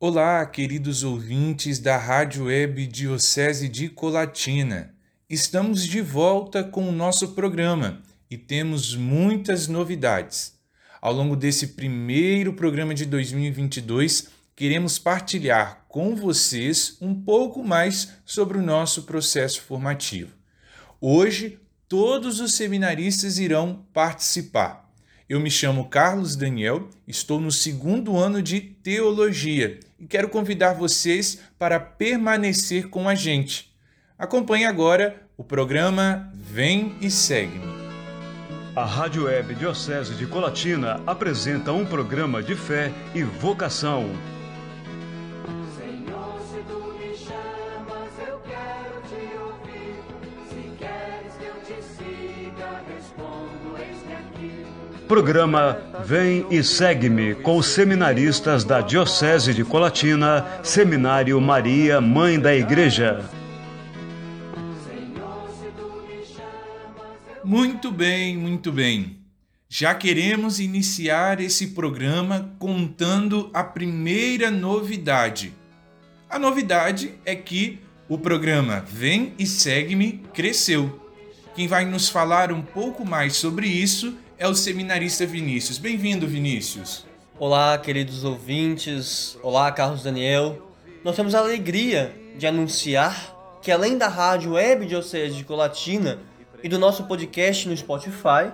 Olá, queridos ouvintes da Rádio Web Diocese de Colatina. Estamos de volta com o nosso programa e temos muitas novidades. Ao longo desse primeiro programa de 2022, queremos partilhar com vocês um pouco mais sobre o nosso processo formativo. Hoje, todos os seminaristas irão participar. Eu me chamo Carlos Daniel, estou no segundo ano de teologia e quero convidar vocês para permanecer com a gente. Acompanhe agora o programa Vem e Segue-me. A Rádio Web Diocese de Colatina apresenta um programa de fé e vocação Programa Vem e Segue-me com os seminaristas da Diocese de Colatina, Seminário Maria, Mãe da Igreja. Muito bem, muito bem. Já queremos iniciar esse programa contando a primeira novidade. A novidade é que o programa Vem e Segue-me cresceu. Quem vai nos falar um pouco mais sobre isso é o seminarista Vinícius. Bem-vindo, Vinícius. Olá, queridos ouvintes. Olá, Carlos Daniel. Nós temos a alegria de anunciar que além da rádio Web Diocese de Colatina e do nosso podcast no Spotify,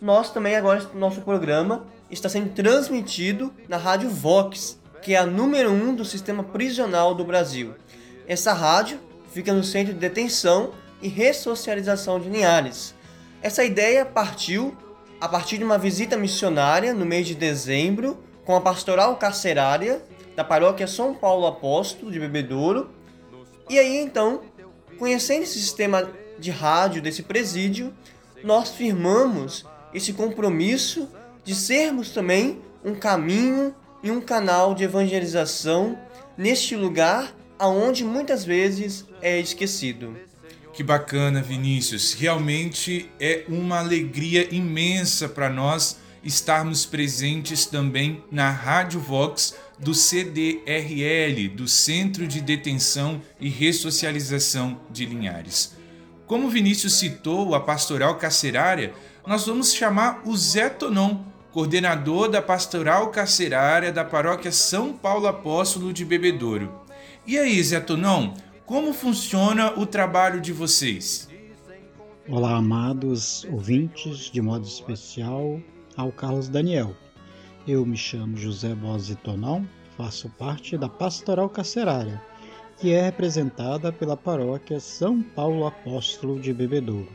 nós também agora nosso programa está sendo transmitido na Rádio Vox, que é a número um do sistema prisional do Brasil. Essa rádio fica no centro de detenção e ressocialização de Linhares. Essa ideia partiu a partir de uma visita missionária no mês de dezembro com a pastoral carcerária da paróquia São Paulo Apóstolo de Bebedouro. E aí então, conhecendo esse sistema de rádio desse presídio, nós firmamos esse compromisso de sermos também um caminho e um canal de evangelização neste lugar aonde muitas vezes é esquecido. Que bacana, Vinícius. Realmente é uma alegria imensa para nós estarmos presentes também na Rádio Vox do CDRL, do Centro de Detenção e Ressocialização de Linhares. Como Vinícius citou a pastoral carcerária, nós vamos chamar o Zé Tonon, coordenador da pastoral carcerária da paróquia São Paulo Apóstolo de Bebedouro. E aí, Zé Tonon, como funciona o trabalho de vocês? Olá, amados ouvintes, de modo especial ao Carlos Daniel. Eu me chamo José Bose faço parte da Pastoral Carcerária, que é representada pela paróquia São Paulo Apóstolo de Bebedouro.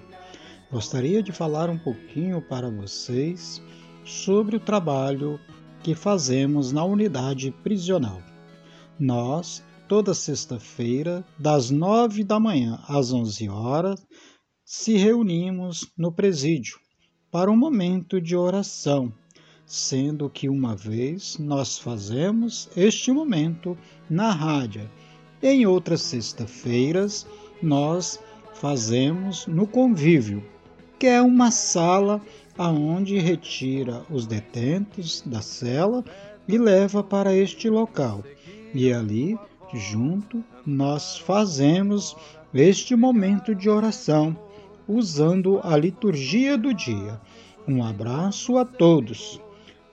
Gostaria de falar um pouquinho para vocês sobre o trabalho que fazemos na unidade prisional. Nós toda sexta-feira, das nove da manhã às onze horas, se reunimos no presídio para um momento de oração, sendo que uma vez nós fazemos este momento na rádio. Em outras sexta-feiras, nós fazemos no convívio, que é uma sala aonde retira os detentos da cela e leva para este local. E ali junto nós fazemos este momento de oração usando a liturgia do dia. Um abraço a todos.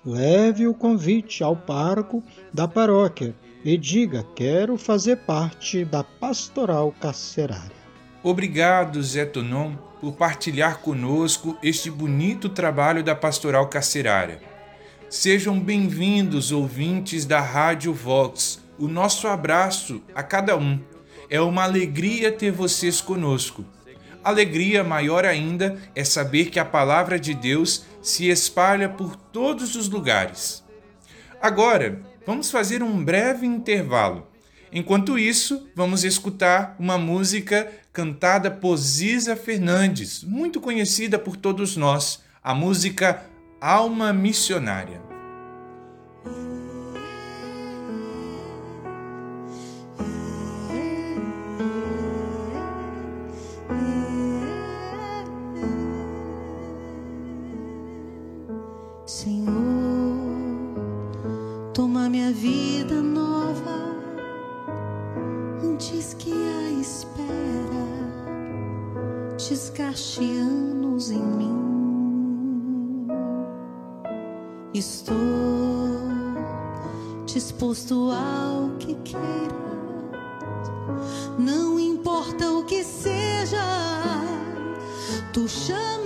Leve o convite ao parco da paróquia e diga: Quero fazer parte da pastoral carcerária. Obrigado, Zé Tonon, por partilhar conosco este bonito trabalho da pastoral carcerária. Sejam bem-vindos, ouvintes da Rádio Vox o nosso abraço a cada um. É uma alegria ter vocês conosco. Alegria maior ainda é saber que a palavra de Deus se espalha por todos os lugares. Agora, vamos fazer um breve intervalo. Enquanto isso, vamos escutar uma música cantada por Ziza Fernandes, muito conhecida por todos nós, a música Alma Missionária. antes que a espera desgaste anos em mim. Estou disposto ao que queira. não importa o que seja, tu chamas.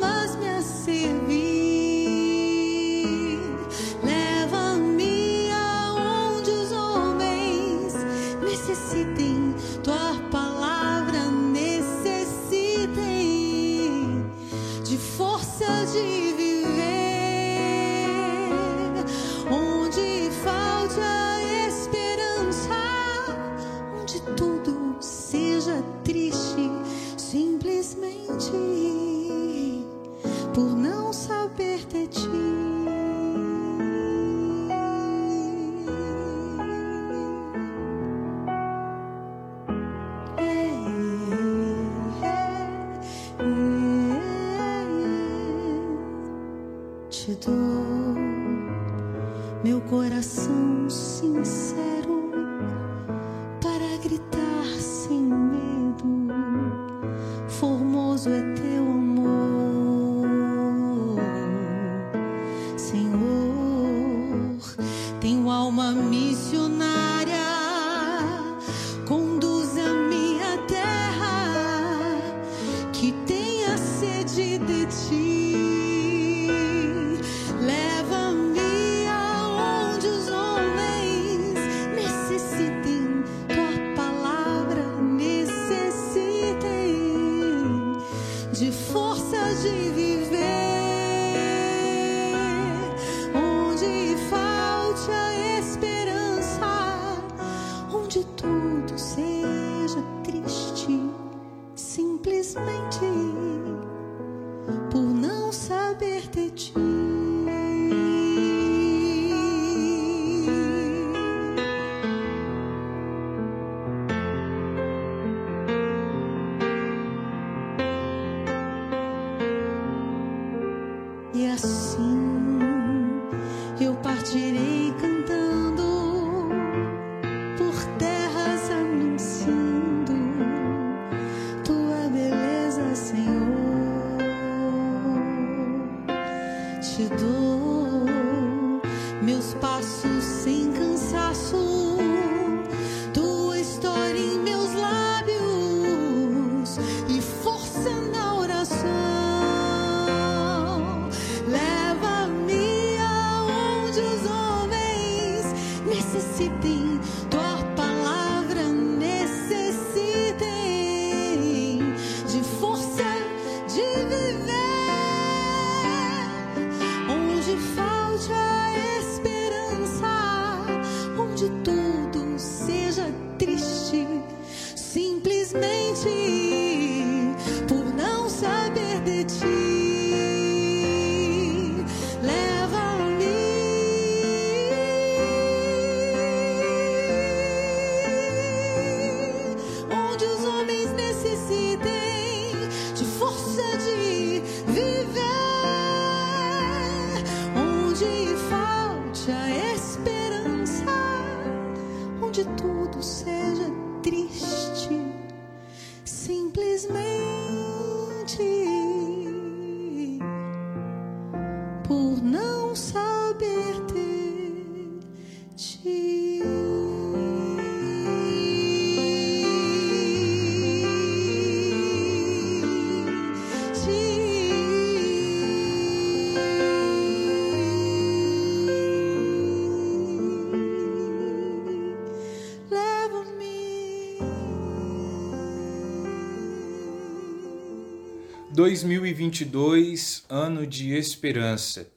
2022, ano de esperança.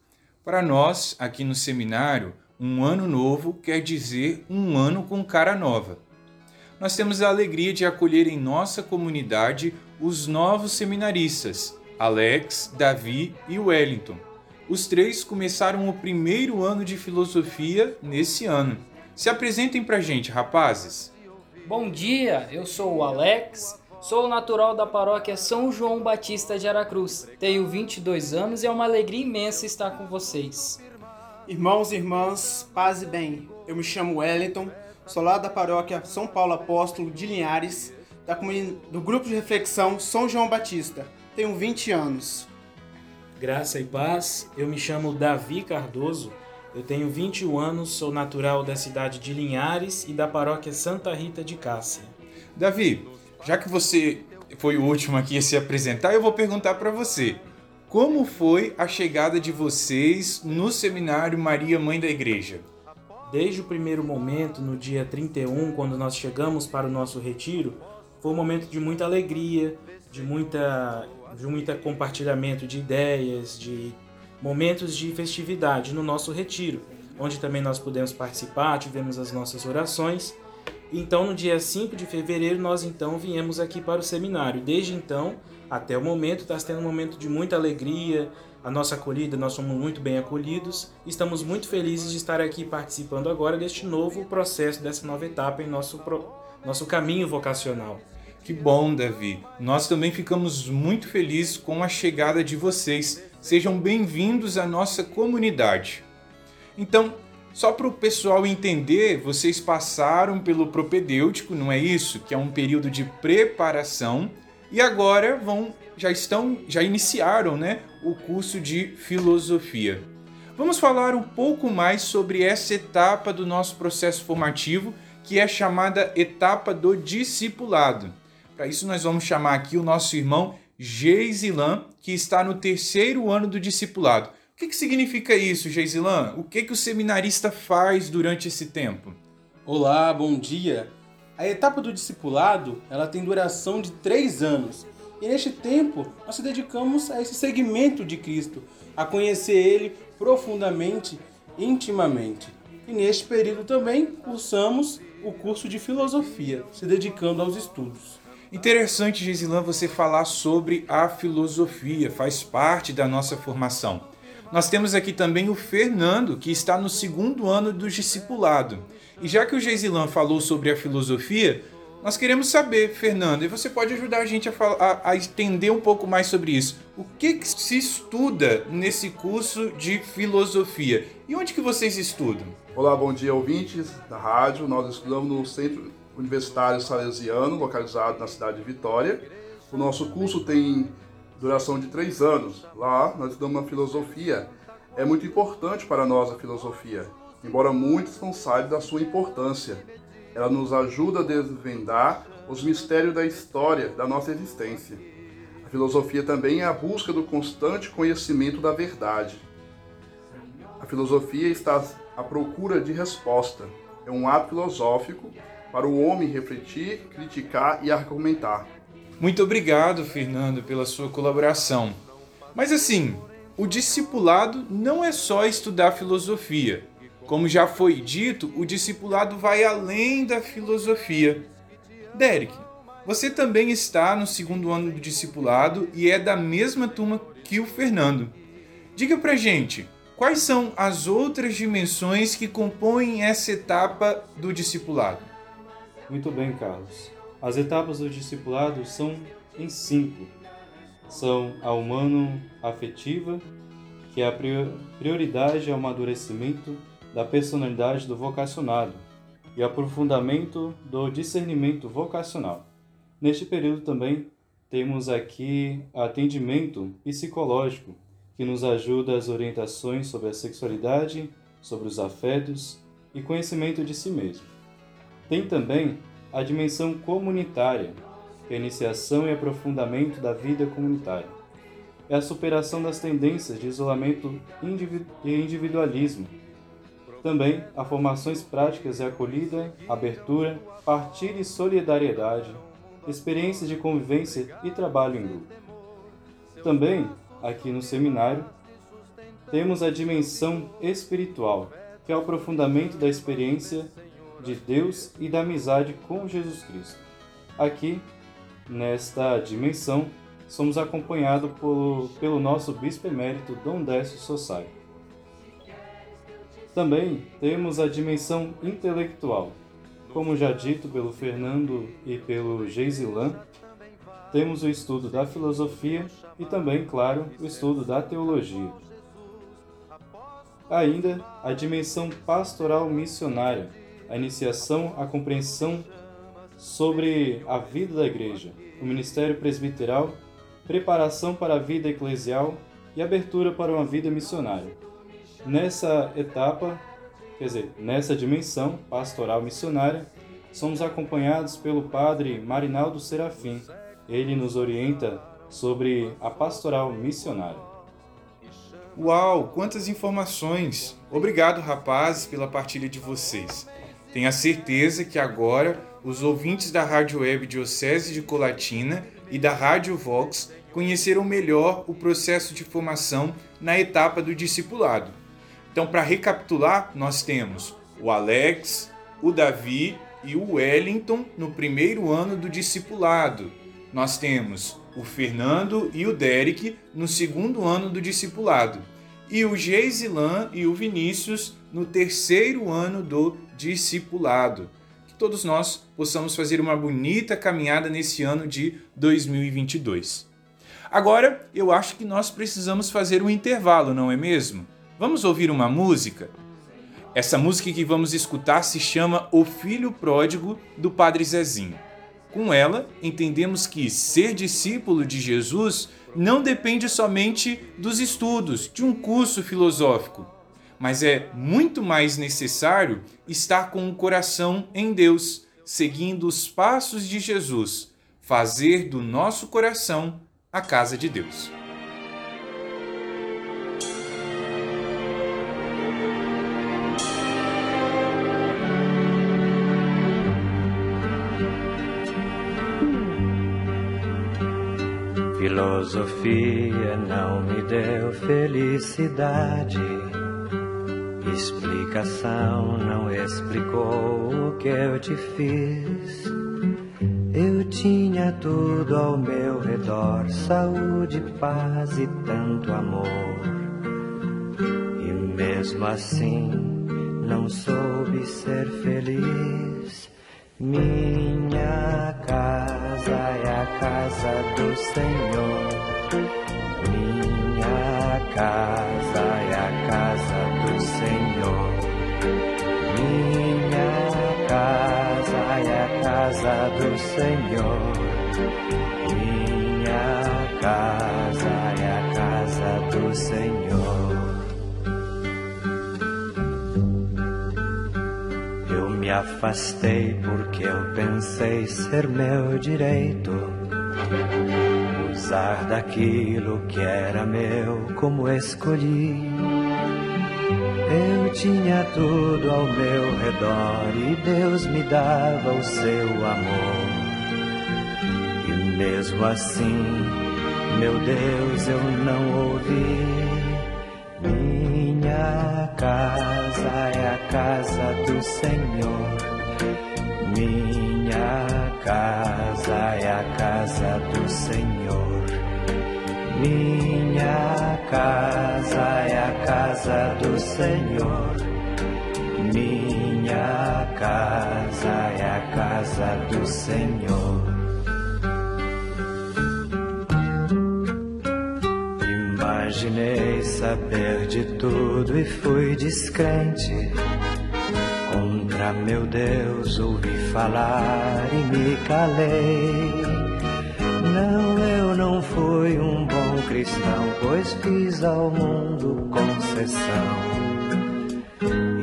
Para nós, aqui no seminário, um ano novo quer dizer um ano com cara nova. Nós temos a alegria de acolher em nossa comunidade os novos seminaristas, Alex, Davi e Wellington. Os três começaram o primeiro ano de filosofia nesse ano. Se apresentem pra gente, rapazes. Bom dia, eu sou o Alex, Sou natural da paróquia São João Batista de Aracruz. Tenho 22 anos e é uma alegria imensa estar com vocês. Irmãos e irmãs, paz e bem. Eu me chamo Wellington, sou lá da paróquia São Paulo Apóstolo de Linhares, da do grupo de reflexão São João Batista. tenho 20 anos. Graça e paz, eu me chamo Davi Cardoso, eu tenho 21 anos, sou natural da cidade de Linhares e da paróquia Santa Rita de Cássia. Davi, já que você foi o último aqui a se apresentar, eu vou perguntar para você. Como foi a chegada de vocês no seminário Maria Mãe da Igreja? Desde o primeiro momento, no dia 31, quando nós chegamos para o nosso retiro, foi um momento de muita alegria, de muita de muita compartilhamento de ideias, de momentos de festividade no nosso retiro, onde também nós pudemos participar, tivemos as nossas orações. Então, no dia 5 de fevereiro, nós então viemos aqui para o seminário. Desde então, até o momento, está sendo um momento de muita alegria, a nossa acolhida, nós somos muito bem acolhidos. Estamos muito felizes de estar aqui participando agora deste novo processo, dessa nova etapa em nosso, nosso caminho vocacional. Que bom, Davi. Nós também ficamos muito felizes com a chegada de vocês. Sejam bem-vindos à nossa comunidade. Então, só para o pessoal entender, vocês passaram pelo propedêutico, não é isso? Que é um período de preparação e agora vão já estão já iniciaram, né, o curso de filosofia. Vamos falar um pouco mais sobre essa etapa do nosso processo formativo, que é chamada etapa do discipulado. Para isso, nós vamos chamar aqui o nosso irmão Geisilan, que está no terceiro ano do discipulado. O que, que significa isso, Geisilan? O que, que o seminarista faz durante esse tempo? Olá, bom dia. A etapa do discipulado ela tem duração de três anos. E neste tempo, nós se dedicamos a esse segmento de Cristo, a conhecer Ele profundamente, intimamente. E neste período também cursamos o curso de filosofia, se dedicando aos estudos. Interessante, Gesilan, você falar sobre a filosofia, faz parte da nossa formação. Nós temos aqui também o Fernando, que está no segundo ano do discipulado. E já que o Gesilan falou sobre a filosofia, nós queremos saber, Fernando, e você pode ajudar a gente a, a, a entender um pouco mais sobre isso. O que, que, se estuda nesse curso de filosofia? E onde que vocês estudam? Olá, bom dia, ouvintes da rádio. Nós estudamos no Centro Universitário Salesiano, localizado na cidade de Vitória. O nosso curso tem duração de três anos. Lá nós estudamos uma filosofia. É muito importante para nós a filosofia, embora muitos não saibam da sua importância. Ela nos ajuda a desvendar os mistérios da história da nossa existência. A filosofia também é a busca do constante conhecimento da verdade. A filosofia está à procura de resposta. É um ato filosófico para o homem refletir, criticar e argumentar. Muito obrigado, Fernando, pela sua colaboração. Mas assim, o discipulado não é só estudar filosofia. Como já foi dito, o discipulado vai além da filosofia. Derek, você também está no segundo ano do discipulado e é da mesma turma que o Fernando. Diga pra gente, quais são as outras dimensões que compõem essa etapa do discipulado? Muito bem, Carlos. As etapas do discipulado são em cinco. São a humano-afetiva, que é a prioridade ao amadurecimento da personalidade do vocacionado e aprofundamento do discernimento vocacional. Neste período também temos aqui atendimento psicológico, que nos ajuda as orientações sobre a sexualidade, sobre os afetos e conhecimento de si mesmo. Tem também a dimensão comunitária, que é a iniciação e aprofundamento da vida comunitária. É a superação das tendências de isolamento e individualismo. Também há formações práticas de acolhida, abertura, partilha e solidariedade, experiências de convivência e trabalho em grupo. Também, aqui no seminário, temos a dimensão espiritual, que é o aprofundamento da experiência de Deus e da amizade com Jesus Cristo. Aqui, nesta dimensão, somos acompanhados por, pelo nosso bispo emérito Dom Décio Sossai. Também temos a dimensão intelectual. Como já dito pelo Fernando e pelo Geisilan, temos o estudo da filosofia e também, claro, o estudo da teologia. Ainda a dimensão pastoral missionária, a iniciação, a compreensão sobre a vida da igreja, o ministério presbiteral preparação para a vida eclesial e abertura para uma vida missionária. Nessa etapa, quer dizer, nessa dimensão pastoral missionária, somos acompanhados pelo padre Marinaldo Serafim. Ele nos orienta sobre a pastoral missionária. Uau, quantas informações! Obrigado, rapazes, pela partilha de vocês. Tenho a certeza que agora os ouvintes da Rádio Web Diocese de Colatina e da Rádio Vox conheceram melhor o processo de formação na etapa do discipulado. Então, para recapitular, nós temos o Alex, o Davi e o Wellington no primeiro ano do discipulado. Nós temos o Fernando e o Derek no segundo ano do discipulado. E o Geisilan e o Vinícius no terceiro ano do discipulado. Que todos nós possamos fazer uma bonita caminhada nesse ano de 2022. Agora, eu acho que nós precisamos fazer um intervalo, não é mesmo? Vamos ouvir uma música? Essa música que vamos escutar se chama O Filho Pródigo do Padre Zezinho. Com ela, entendemos que ser discípulo de Jesus não depende somente dos estudos, de um curso filosófico, mas é muito mais necessário estar com o coração em Deus, seguindo os passos de Jesus, fazer do nosso coração a casa de Deus. Filosofia não me deu felicidade. Explicação não explicou o que eu te fiz. Eu tinha tudo ao meu redor: saúde, paz e tanto amor. E mesmo assim não soube ser feliz. Minha casa é a casa do Senhor. Minha casa é a casa do Senhor. Minha casa é a casa do Senhor. Afastei porque eu pensei ser meu direito usar daquilo que era meu como escolhi. Eu tinha tudo ao meu redor e Deus me dava o seu amor. E mesmo assim, meu Deus, eu não ouvi. Casa do Senhor. Minha casa é a casa do Senhor. Minha casa é a casa do Senhor. Minha casa é a casa do Senhor. Imaginei saber de tudo e fui descrente. Contra meu Deus ouvi falar e me calei. Não, eu não fui um bom cristão, pois fiz ao mundo concessão.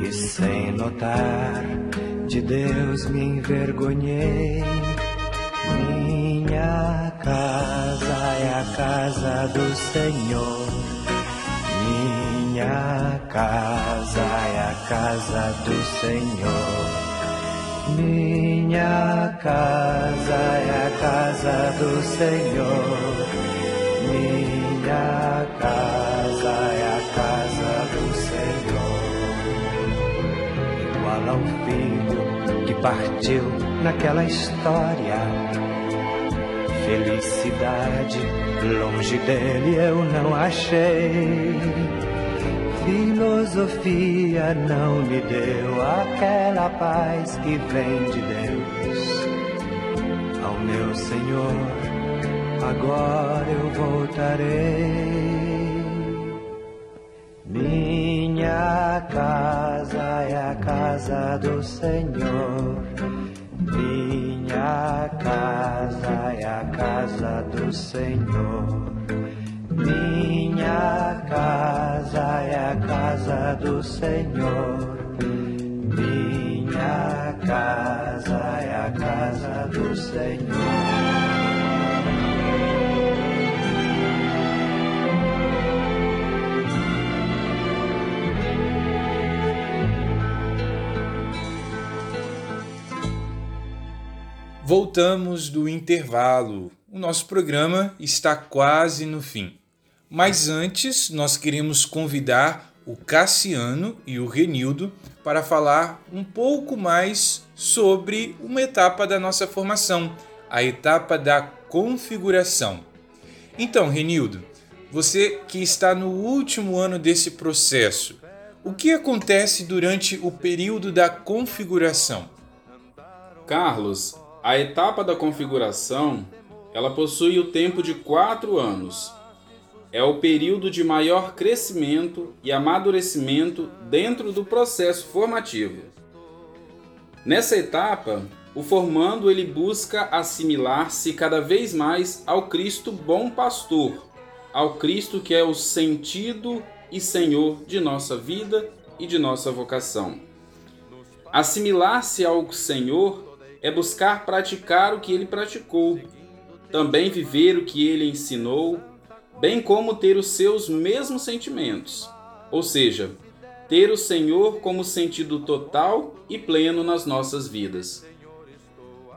E sem notar, de Deus me envergonhei. Minha casa é a casa do Senhor. Minha casa é a casa do Senhor. Minha casa é a casa do Senhor. Minha casa é a casa do Senhor. Igual ao filho que partiu naquela história. Felicidade longe dele eu não achei. Filosofia não me deu aquela paz que vem de Deus. Ao meu Senhor, agora eu voltarei. Minha casa é a casa do Senhor. Minha casa é a casa do Senhor. Minha a casa do Senhor. Minha casa é a casa do Senhor. Voltamos do intervalo. O nosso programa está quase no fim. Mas antes, nós queremos convidar o Cassiano e o Renildo para falar um pouco mais sobre uma etapa da nossa formação, a etapa da configuração. Então, Renildo, você que está no último ano desse processo, o que acontece durante o período da configuração? Carlos, a etapa da configuração, ela possui o tempo de quatro anos. É o período de maior crescimento e amadurecimento dentro do processo formativo. Nessa etapa, o formando ele busca assimilar-se cada vez mais ao Cristo bom pastor, ao Cristo que é o sentido e Senhor de nossa vida e de nossa vocação. Assimilar-se ao Senhor é buscar praticar o que ele praticou, também viver o que ele ensinou, bem como ter os seus mesmos sentimentos, ou seja, ter o Senhor como sentido total e pleno nas nossas vidas.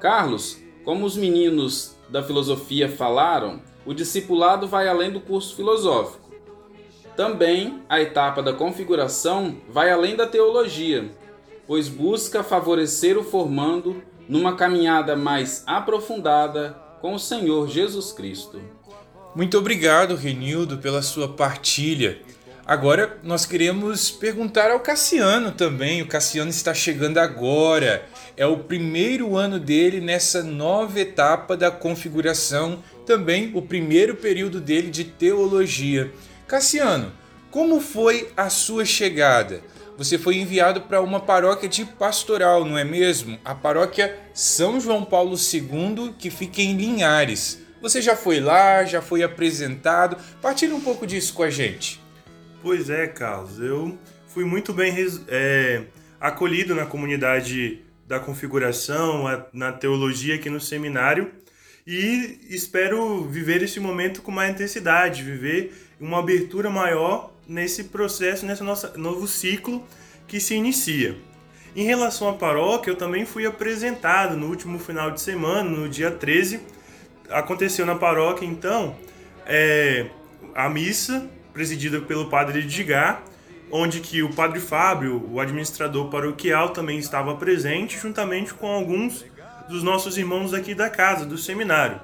Carlos, como os meninos da filosofia falaram, o discipulado vai além do curso filosófico. Também a etapa da configuração vai além da teologia, pois busca favorecer o formando numa caminhada mais aprofundada com o Senhor Jesus Cristo. Muito obrigado, Renildo, pela sua partilha. Agora nós queremos perguntar ao Cassiano também. O Cassiano está chegando agora. É o primeiro ano dele nessa nova etapa da configuração, também o primeiro período dele de teologia. Cassiano, como foi a sua chegada? você foi enviado para uma paróquia de pastoral, não é mesmo? A paróquia São João Paulo II, que fica em Linhares. Você já foi lá, já foi apresentado. Partilhe um pouco disso com a gente. Pois é, Carlos. Eu fui muito bem é, acolhido na comunidade da configuração, na teologia aqui no seminário e espero viver esse momento com mais intensidade, viver uma abertura maior nesse processo, nesse nosso novo ciclo que se inicia. Em relação à paróquia, eu também fui apresentado no último final de semana, no dia 13. Aconteceu na paróquia, então, é, a missa, presidida pelo padre Edgar, onde que o padre Fábio, o administrador paroquial, também estava presente, juntamente com alguns dos nossos irmãos aqui da casa, do seminário.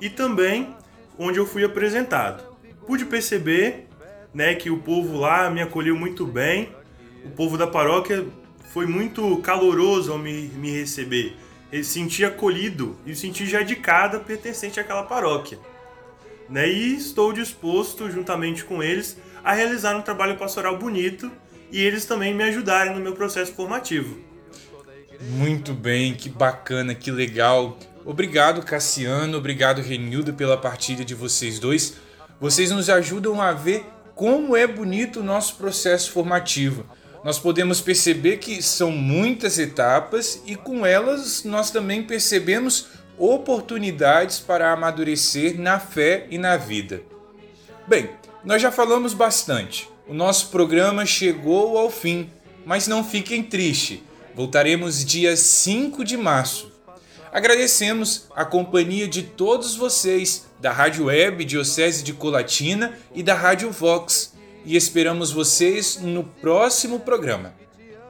E também onde eu fui apresentado. Pude perceber né, que o povo lá me acolheu muito bem. O povo da paróquia foi muito caloroso ao me, me receber. Eu senti acolhido e senti já de cada pertencente àquela paróquia. Né? E estou disposto, juntamente com eles, a realizar um trabalho pastoral bonito e eles também me ajudarem no meu processo formativo. Muito bem, que bacana, que legal. Obrigado, Cassiano, obrigado, Renildo, pela partilha de vocês dois. Vocês nos ajudam a ver como é bonito o nosso processo formativo. Nós podemos perceber que são muitas etapas e com elas nós também percebemos oportunidades para amadurecer na fé e na vida. Bem, nós já falamos bastante. O nosso programa chegou ao fim, mas não fiquem tristes. Voltaremos dia 5 de março. Agradecemos a companhia de todos vocês da Rádio Web Diocese de Colatina e da Rádio Vox e esperamos vocês no próximo programa.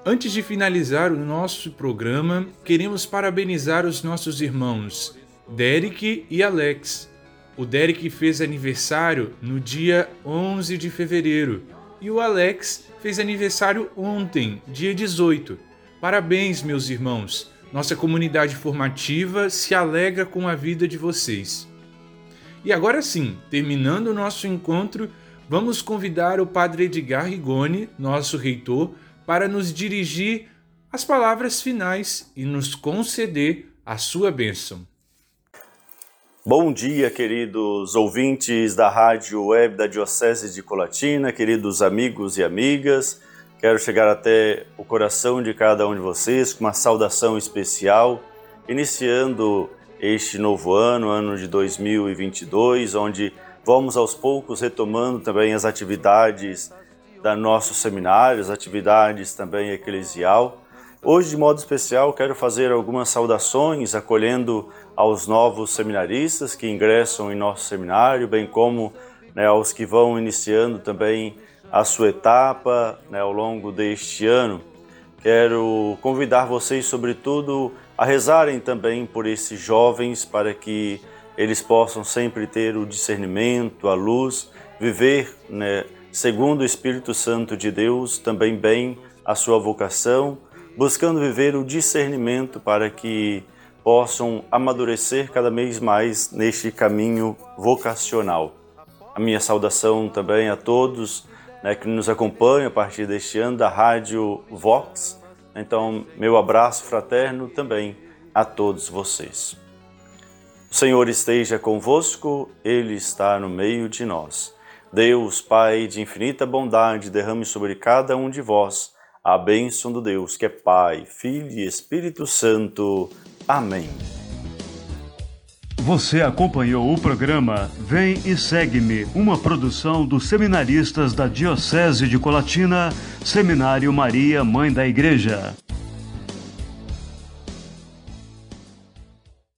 Antes de finalizar o nosso programa, queremos parabenizar os nossos irmãos Derek e Alex. O Derek fez aniversário no dia 11 de fevereiro e o Alex fez aniversário ontem, dia 18. Parabéns, meus irmãos! Nossa comunidade formativa se alegra com a vida de vocês. E agora sim, terminando o nosso encontro, vamos convidar o Padre Edgar Rigoni, nosso reitor, para nos dirigir as palavras finais e nos conceder a sua bênção. Bom dia, queridos ouvintes da Rádio Web da Diocese de Colatina, queridos amigos e amigas. Quero chegar até o coração de cada um de vocês com uma saudação especial, iniciando este novo ano, ano de 2022, onde vamos aos poucos retomando também as atividades da nosso seminário, as atividades também eclesial. Hoje, de modo especial, quero fazer algumas saudações acolhendo aos novos seminaristas que ingressam em nosso seminário, bem como né, aos que vão iniciando também a sua etapa né, ao longo deste ano. Quero convidar vocês, sobretudo, a rezarem também por esses jovens para que eles possam sempre ter o discernimento, a luz, viver né, segundo o Espírito Santo de Deus também bem a sua vocação, buscando viver o discernimento para que possam amadurecer cada vez mais neste caminho vocacional. A minha saudação também a todos né, que nos acompanham a partir deste ano da Rádio Vox. Então, meu abraço fraterno também a todos vocês. Senhor esteja convosco, Ele está no meio de nós. Deus, Pai de infinita bondade, derrame sobre cada um de vós a bênção do Deus que é Pai, Filho e Espírito Santo. Amém. Você acompanhou o programa Vem e Segue-me, uma produção dos seminaristas da Diocese de Colatina, Seminário Maria, Mãe da Igreja.